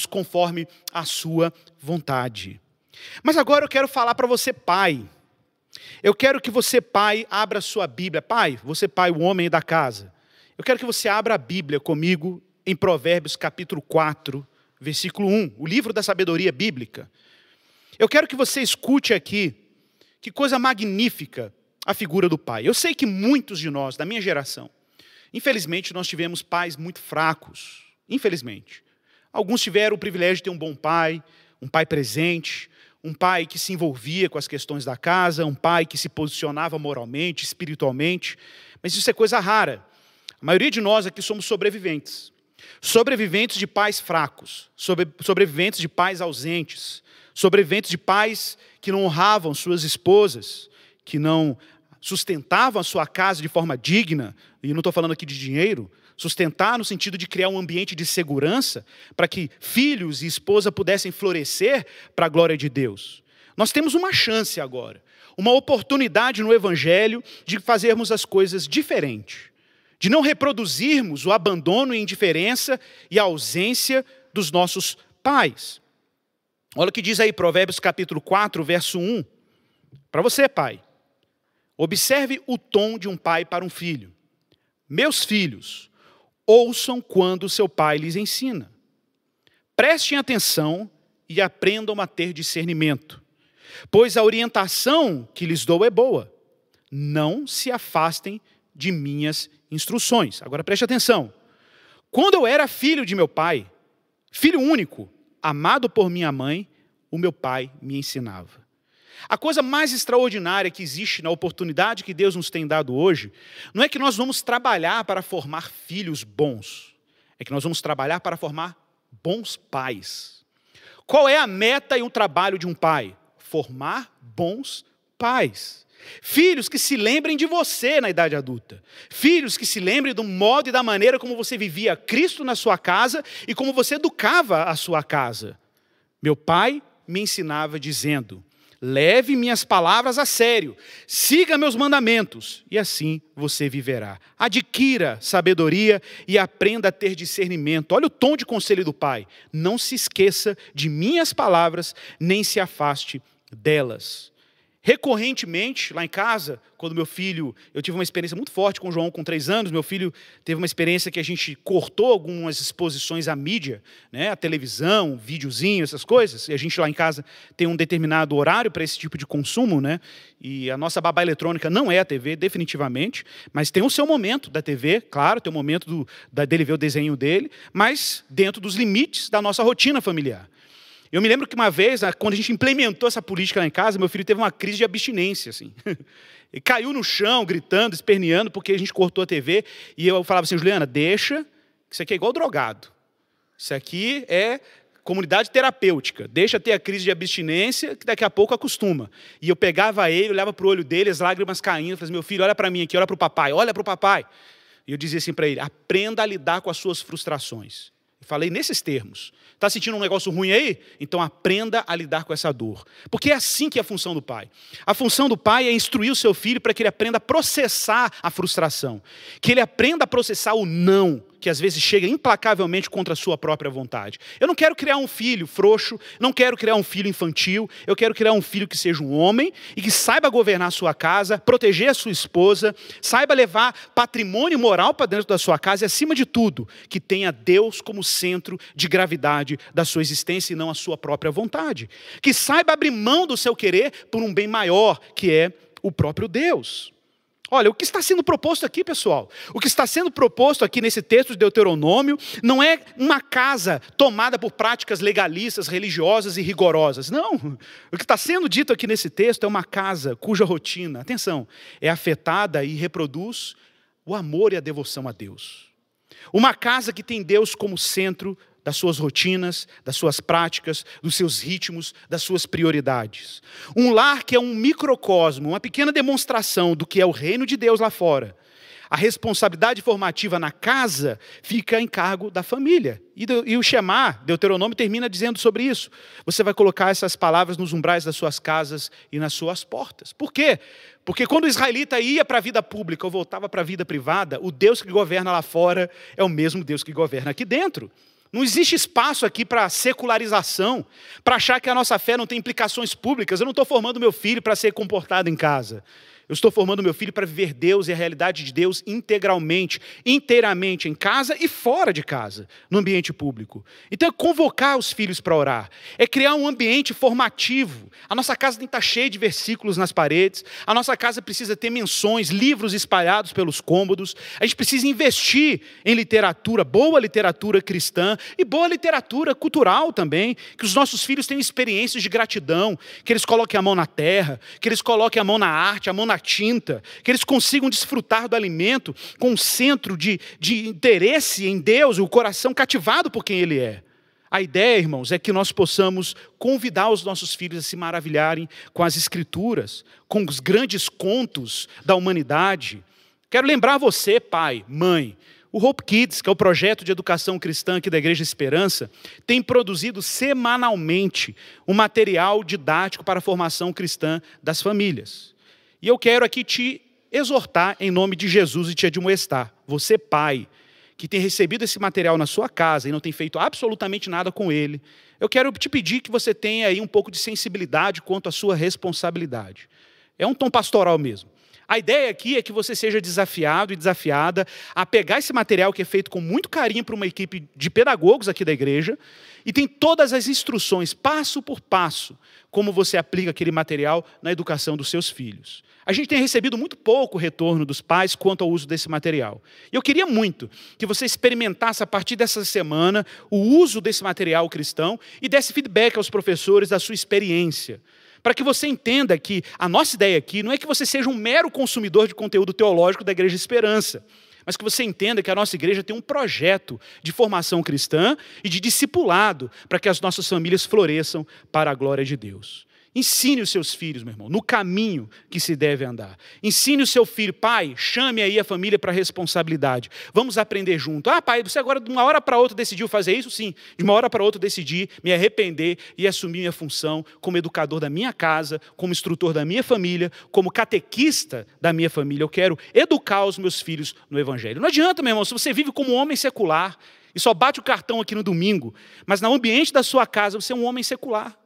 S1: conforme a sua vontade. Mas agora eu quero falar para você, pai. Eu quero que você, pai, abra sua Bíblia. Pai, você, pai, o homem da casa. Eu quero que você abra a Bíblia comigo em Provérbios capítulo 4, versículo 1, o livro da sabedoria bíblica. Eu quero que você escute aqui que coisa magnífica a figura do pai. Eu sei que muitos de nós, da minha geração, infelizmente nós tivemos pais muito fracos. Infelizmente. Alguns tiveram o privilégio de ter um bom pai, um pai presente, um pai que se envolvia com as questões da casa, um pai que se posicionava moralmente, espiritualmente, mas isso é coisa rara. A maioria de nós aqui somos sobreviventes. Sobreviventes de pais fracos, sobreviventes de pais ausentes, sobreviventes de pais que não honravam suas esposas, que não sustentavam a sua casa de forma digna, e não estou falando aqui de dinheiro, Sustentar no sentido de criar um ambiente de segurança para que filhos e esposa pudessem florescer para a glória de Deus. Nós temos uma chance agora, uma oportunidade no Evangelho de fazermos as coisas diferente, de não reproduzirmos o abandono e indiferença e a ausência dos nossos pais. Olha o que diz aí Provérbios capítulo 4, verso 1. Para você, pai. Observe o tom de um pai para um filho. Meus filhos, ouçam quando seu pai lhes ensina. Prestem atenção e aprendam a ter discernimento, pois a orientação que lhes dou é boa. Não se afastem de minhas instruções. Agora preste atenção. Quando eu era filho de meu pai, filho único, amado por minha mãe, o meu pai me ensinava. A coisa mais extraordinária que existe na oportunidade que Deus nos tem dado hoje, não é que nós vamos trabalhar para formar filhos bons, é que nós vamos trabalhar para formar bons pais. Qual é a meta e o trabalho de um pai? Formar bons pais. Filhos que se lembrem de você na idade adulta. Filhos que se lembrem do modo e da maneira como você vivia Cristo na sua casa e como você educava a sua casa. Meu pai me ensinava dizendo: Leve minhas palavras a sério, siga meus mandamentos, e assim você viverá. Adquira sabedoria e aprenda a ter discernimento. Olha o tom de conselho do Pai. Não se esqueça de minhas palavras, nem se afaste delas. Recorrentemente, lá em casa, quando meu filho, eu tive uma experiência muito forte com o João com três anos, meu filho teve uma experiência que a gente cortou algumas exposições à mídia, né, a televisão, videozinho, essas coisas, e a gente lá em casa tem um determinado horário para esse tipo de consumo, né, e a nossa babá eletrônica não é a TV, definitivamente, mas tem o seu momento da TV, claro, tem o momento do, da, dele ver o desenho dele, mas dentro dos limites da nossa rotina familiar. Eu me lembro que uma vez, quando a gente implementou essa política lá em casa, meu filho teve uma crise de abstinência, assim. Ele (laughs) caiu no chão, gritando, esperneando, porque a gente cortou a TV. E eu falava assim, Juliana, deixa, que isso aqui é igual drogado. Isso aqui é comunidade terapêutica. Deixa ter a crise de abstinência, que daqui a pouco acostuma. E eu pegava ele, olhava para o olho dele, as lágrimas caindo, falava assim, meu filho, olha para mim aqui, olha para o papai, olha para o papai. E eu dizia assim para ele, aprenda a lidar com as suas frustrações. Falei nesses termos. Está sentindo um negócio ruim aí? Então aprenda a lidar com essa dor. Porque é assim que é a função do pai. A função do pai é instruir o seu filho para que ele aprenda a processar a frustração. Que ele aprenda a processar o não que às vezes chega implacavelmente contra a sua própria vontade. Eu não quero criar um filho frouxo, não quero criar um filho infantil, eu quero criar um filho que seja um homem e que saiba governar a sua casa, proteger a sua esposa, saiba levar patrimônio moral para dentro da sua casa e, acima de tudo, que tenha Deus como centro de gravidade da sua existência e não a sua própria vontade. Que saiba abrir mão do seu querer por um bem maior, que é o próprio Deus. Olha, o que está sendo proposto aqui, pessoal? O que está sendo proposto aqui nesse texto de Deuteronômio não é uma casa tomada por práticas legalistas, religiosas e rigorosas. Não. O que está sendo dito aqui nesse texto é uma casa cuja rotina, atenção, é afetada e reproduz o amor e a devoção a Deus. Uma casa que tem Deus como centro das suas rotinas, das suas práticas, dos seus ritmos, das suas prioridades. Um lar que é um microcosmo, uma pequena demonstração do que é o reino de Deus lá fora. A responsabilidade formativa na casa fica em cargo da família. E, e o Shemar, Deuteronômio, termina dizendo sobre isso. Você vai colocar essas palavras nos umbrais das suas casas e nas suas portas. Por quê? Porque quando o israelita ia para a vida pública ou voltava para a vida privada, o Deus que governa lá fora é o mesmo Deus que governa aqui dentro. Não existe espaço aqui para secularização, para achar que a nossa fé não tem implicações públicas. Eu não estou formando meu filho para ser comportado em casa. Eu estou formando meu filho para viver Deus e a realidade de Deus integralmente, inteiramente, em casa e fora de casa, no ambiente público. Então é convocar os filhos para orar, é criar um ambiente formativo. A nossa casa tem que estar cheia de versículos nas paredes, a nossa casa precisa ter menções, livros espalhados pelos cômodos, a gente precisa investir em literatura, boa literatura cristã e boa literatura cultural também, que os nossos filhos tenham experiências de gratidão, que eles coloquem a mão na terra, que eles coloquem a mão na arte, a mão na tinta, que eles consigam desfrutar do alimento com um centro de, de interesse em Deus, o coração cativado por quem Ele é. A ideia, irmãos, é que nós possamos convidar os nossos filhos a se maravilharem com as Escrituras, com os grandes contos da humanidade. Quero lembrar você, pai, mãe, O Hope Kids, que é o projeto de educação cristã aqui da Igreja Esperança, tem produzido semanalmente um material didático para a formação cristã das famílias. E eu quero aqui te exortar em nome de Jesus e te admoestar. Você, pai, que tem recebido esse material na sua casa e não tem feito absolutamente nada com ele, eu quero te pedir que você tenha aí um pouco de sensibilidade quanto à sua responsabilidade. É um tom pastoral mesmo. A ideia aqui é que você seja desafiado e desafiada a pegar esse material que é feito com muito carinho para uma equipe de pedagogos aqui da igreja e tem todas as instruções, passo por passo, como você aplica aquele material na educação dos seus filhos. A gente tem recebido muito pouco retorno dos pais quanto ao uso desse material. E eu queria muito que você experimentasse a partir dessa semana o uso desse material cristão e desse feedback aos professores da sua experiência. Para que você entenda que a nossa ideia aqui não é que você seja um mero consumidor de conteúdo teológico da Igreja Esperança mas que você entenda que a nossa igreja tem um projeto de formação cristã e de discipulado para que as nossas famílias floresçam para a glória de Deus. Ensine os seus filhos, meu irmão, no caminho que se deve andar. Ensine o seu filho, pai, chame aí a família para a responsabilidade. Vamos aprender junto. Ah, pai, você agora de uma hora para outra decidiu fazer isso? Sim. De uma hora para outra decidi me arrepender e assumir minha função como educador da minha casa, como instrutor da minha família, como catequista da minha família. Eu quero educar os meus filhos no evangelho. Não adianta, meu irmão, se você vive como um homem secular e só bate o cartão aqui no domingo, mas no ambiente da sua casa você é um homem secular.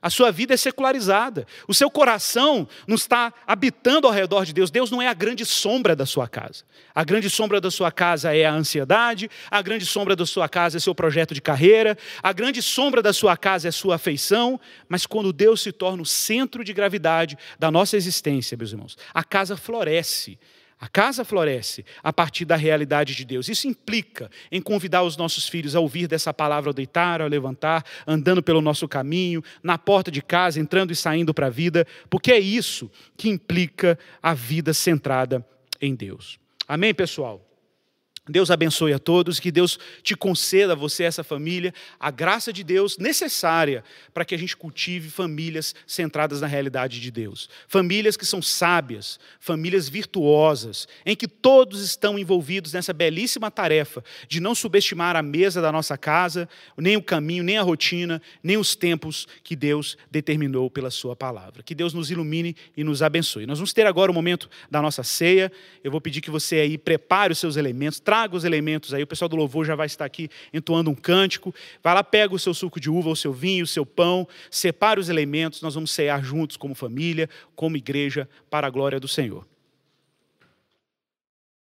S1: A sua vida é secularizada. O seu coração não está habitando ao redor de Deus. Deus não é a grande sombra da sua casa. A grande sombra da sua casa é a ansiedade, a grande sombra da sua casa é seu projeto de carreira, a grande sombra da sua casa é sua afeição. Mas quando Deus se torna o centro de gravidade da nossa existência, meus irmãos, a casa floresce a casa floresce a partir da realidade de Deus. Isso implica em convidar os nossos filhos a ouvir dessa palavra ao deitar, ao levantar, andando pelo nosso caminho, na porta de casa, entrando e saindo para a vida, porque é isso que implica a vida centrada em Deus. Amém, pessoal? Deus abençoe a todos, que Deus te conceda, você e essa família, a graça de Deus necessária para que a gente cultive famílias centradas na realidade de Deus. Famílias que são sábias, famílias virtuosas, em que todos estão envolvidos nessa belíssima tarefa de não subestimar a mesa da nossa casa, nem o caminho, nem a rotina, nem os tempos que Deus determinou pela Sua palavra. Que Deus nos ilumine e nos abençoe. Nós vamos ter agora o momento da nossa ceia. Eu vou pedir que você aí prepare os seus elementos, traga os elementos aí, o pessoal do louvor já vai estar aqui entoando um cântico. Vai lá, pega o seu suco de uva, o seu vinho, o seu pão, separe os elementos, nós vamos cear juntos como família, como igreja, para a glória do Senhor.